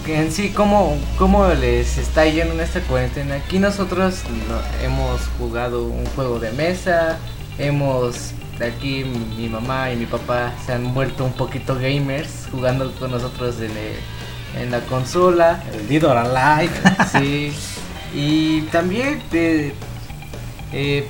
en sí, ¿cómo, ¿cómo les está yendo en esta cuarentena? Aquí nosotros no- hemos jugado un juego de mesa, hemos, aquí mi mamá y mi papá se han vuelto un poquito gamers, jugando con nosotros en, el- en la consola. el Dead or Alive. <laughs> Sí, y también eh, eh,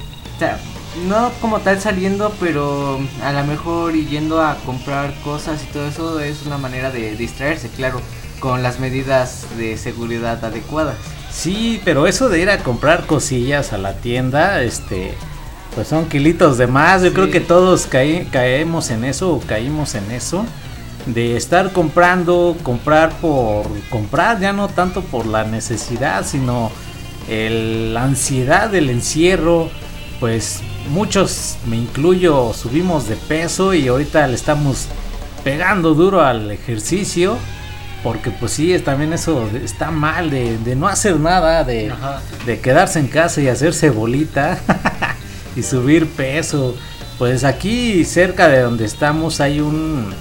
no como tal saliendo, pero a lo mejor yendo a comprar cosas y todo eso es una manera de distraerse, claro, con las medidas de seguridad adecuadas. Sí, pero eso de ir a comprar cosillas a la tienda, este, pues son kilitos de más. Yo Sí. creo que todos caí- caemos en eso o caímos en eso. De estar comprando, comprar por comprar, ya no tanto por la necesidad, sino el- la ansiedad del encierro. Pues muchos, me incluyo, subimos de peso y ahorita le estamos pegando duro al ejercicio. Porque pues sí, es, también eso está mal de, de no hacer nada, de quedarse en casa y hacerse bolita <laughs> y subir peso. Pues aquí cerca de donde estamos hay un,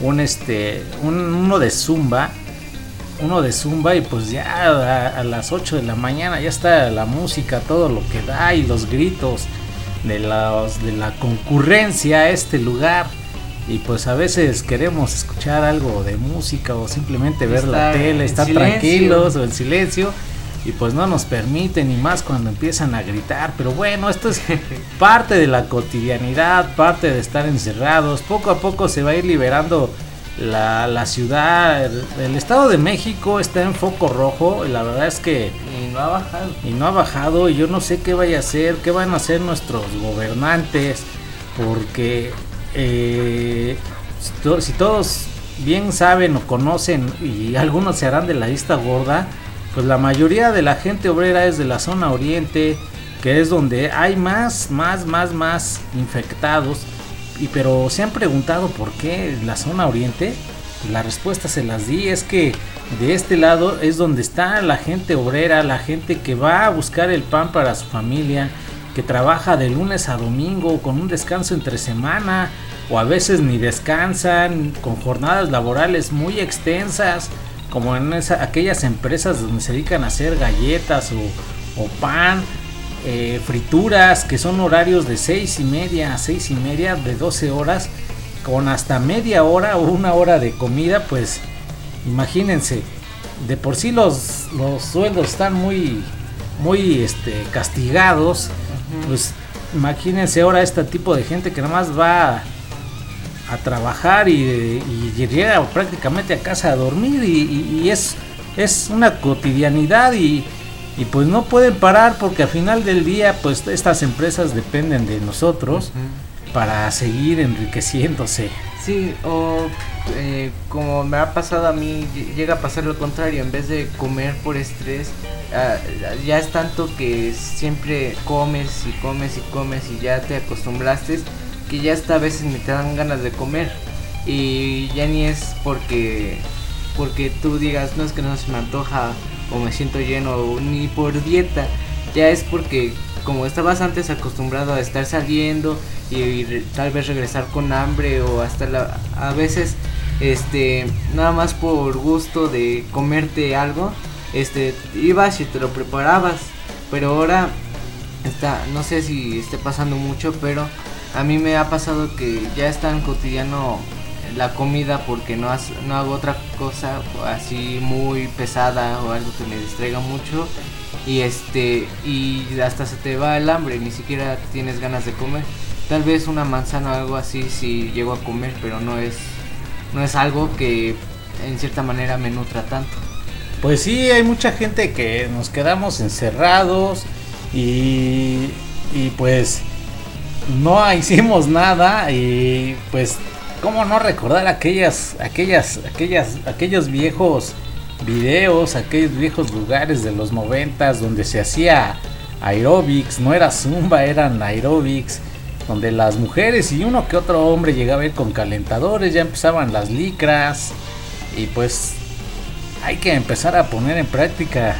un este, un, uno de zumba, uno de zumba y pues ya a, a las 8 de la mañana ya está la música, todo lo que da y los gritos de, los, de la concurrencia a este lugar. Y pues a veces queremos escuchar algo de música o simplemente ver la tele, estar silencio. tranquilos o en silencio. Y pues no nos permiten, y más cuando empiezan a gritar. Pero bueno, esto es <laughs> parte de la cotidianidad, parte de estar encerrados. Poco a poco se va a ir liberando la, la ciudad. El, el Estado de México está en foco rojo. Y la verdad es que Y no ha bajado. y no ha bajado y yo no sé qué vaya a hacer, qué van a hacer nuestros gobernantes, porque eh, si, to- si todos bien saben o conocen y algunos se harán de la lista gorda, pues la mayoría de la gente obrera es de la zona oriente, que es donde hay más, más, más, más infectados. Y pero se han preguntado por qué la zona oriente. La respuesta se las di, es que de este lado es donde está la gente obrera, la gente que va a buscar el pan para su familia, que trabaja de lunes a domingo con un descanso entre semana o a veces ni descansan, con jornadas laborales muy extensas, como en esa- aquellas empresas donde se dedican a hacer galletas o, o pan, eh, frituras, que son horarios de 6 y media a 6 y media, de 12 horas, con hasta media hora o una hora de comida, pues imagínense, de por sí los, los sueldos están muy, muy este, castigados, pues imagínense ahora este tipo de gente que nada más va a, a trabajar y, y llega prácticamente a casa a dormir y, es, es una cotidianidad y, y pues no pueden parar porque al final del día pues estas empresas dependen de nosotros para seguir enriqueciéndose. Sí, o eh, como me ha pasado a mí, ll- llega a pasar lo contrario, en vez de comer por estrés, ah, ya es tanto que siempre comes y comes y comes y ya te acostumbraste, que ya hasta a veces te dan ganas de comer. Y ya ni es porque, porque tú digas, no es que no se me antoja o me siento lleno, ni por dieta, ya es porque como estabas antes acostumbrado a estar saliendo y, tal vez regresar con hambre o hasta la, a veces este nada más por gusto de comerte algo este ibas y te lo preparabas pero ahora está no sé si esté pasando mucho pero a mí me ha pasado que ya es tan cotidiano la comida porque no, has- no hago otra cosa así muy pesada o algo que me distraiga mucho y este y hasta se te va el hambre, ni siquiera tienes ganas de comer. Tal vez una manzana o algo así si llego a comer, pero no es no es algo que en cierta manera me nutra tanto. Pues sí, hay mucha gente que nos quedamos encerrados y, y pues no <laughs> hicimos nada y pues cómo no recordar aquellas aquellas aquellas aquellos viejos videos, aquellos viejos lugares de los noventas donde se hacía aerobics, no era zumba, eran aerobics, donde las mujeres y uno que otro hombre llegaba a ir con calentadores, ya empezaban las licras y pues hay que empezar a poner en práctica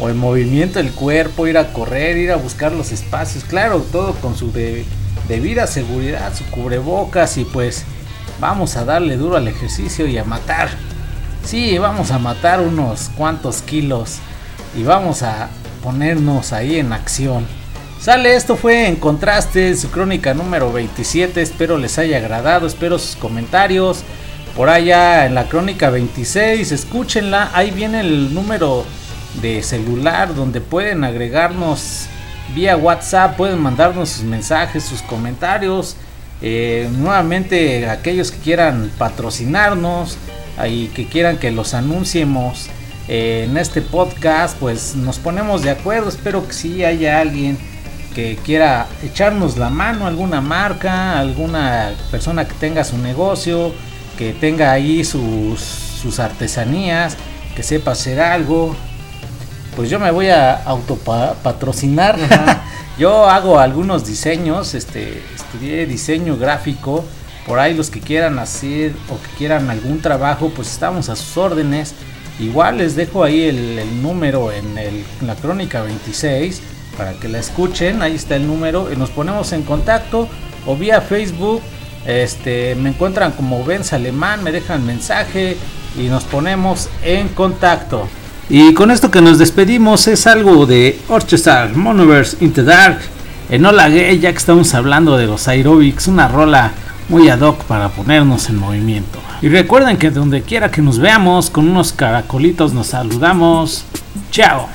o en movimiento el cuerpo, ir a correr, ir a buscar los espacios, claro, todo con su de- debida seguridad, su cubrebocas y pues vamos a darle duro al ejercicio y a matar. Sí, vamos a matar unos cuantos kilos y vamos a ponernos ahí en acción. Sale, esto fue en contraste, su crónica número 27, espero les haya agradado, espero sus comentarios. Por allá en la crónica 26, escúchenla, ahí viene el número de celular donde pueden agregarnos vía WhatsApp, pueden mandarnos sus mensajes, sus comentarios. Eh, nuevamente aquellos que quieran patrocinarnos y que quieran que los anunciemos eh, en este podcast, pues nos ponemos de acuerdo. Espero que sí haya alguien que quiera echarnos la mano, alguna marca, alguna persona que tenga su negocio, que tenga ahí sus, sus artesanías, que sepa hacer algo. Pues yo me voy a autopatrocinar. <laughs> yo hago algunos diseños, este, estudié diseño gráfico. Por ahí los que quieran hacer o que quieran algún trabajo, pues estamos a sus órdenes. Igual les dejo ahí el, el número en, el- en la crónica 26 para que la escuchen. Ahí está el número y nos ponemos en contacto o vía Facebook. Este, me encuentran como Benz Alemán, me dejan mensaje y nos ponemos en contacto. Y con esto que nos despedimos es algo de Orchestra Monoverse in the Dark. En Hola Gay, ya que estamos hablando de los aerobics, una rola muy ad hoc para ponernos en movimiento. Y recuerden que donde quiera que nos veamos, con unos caracolitos nos saludamos. Chao.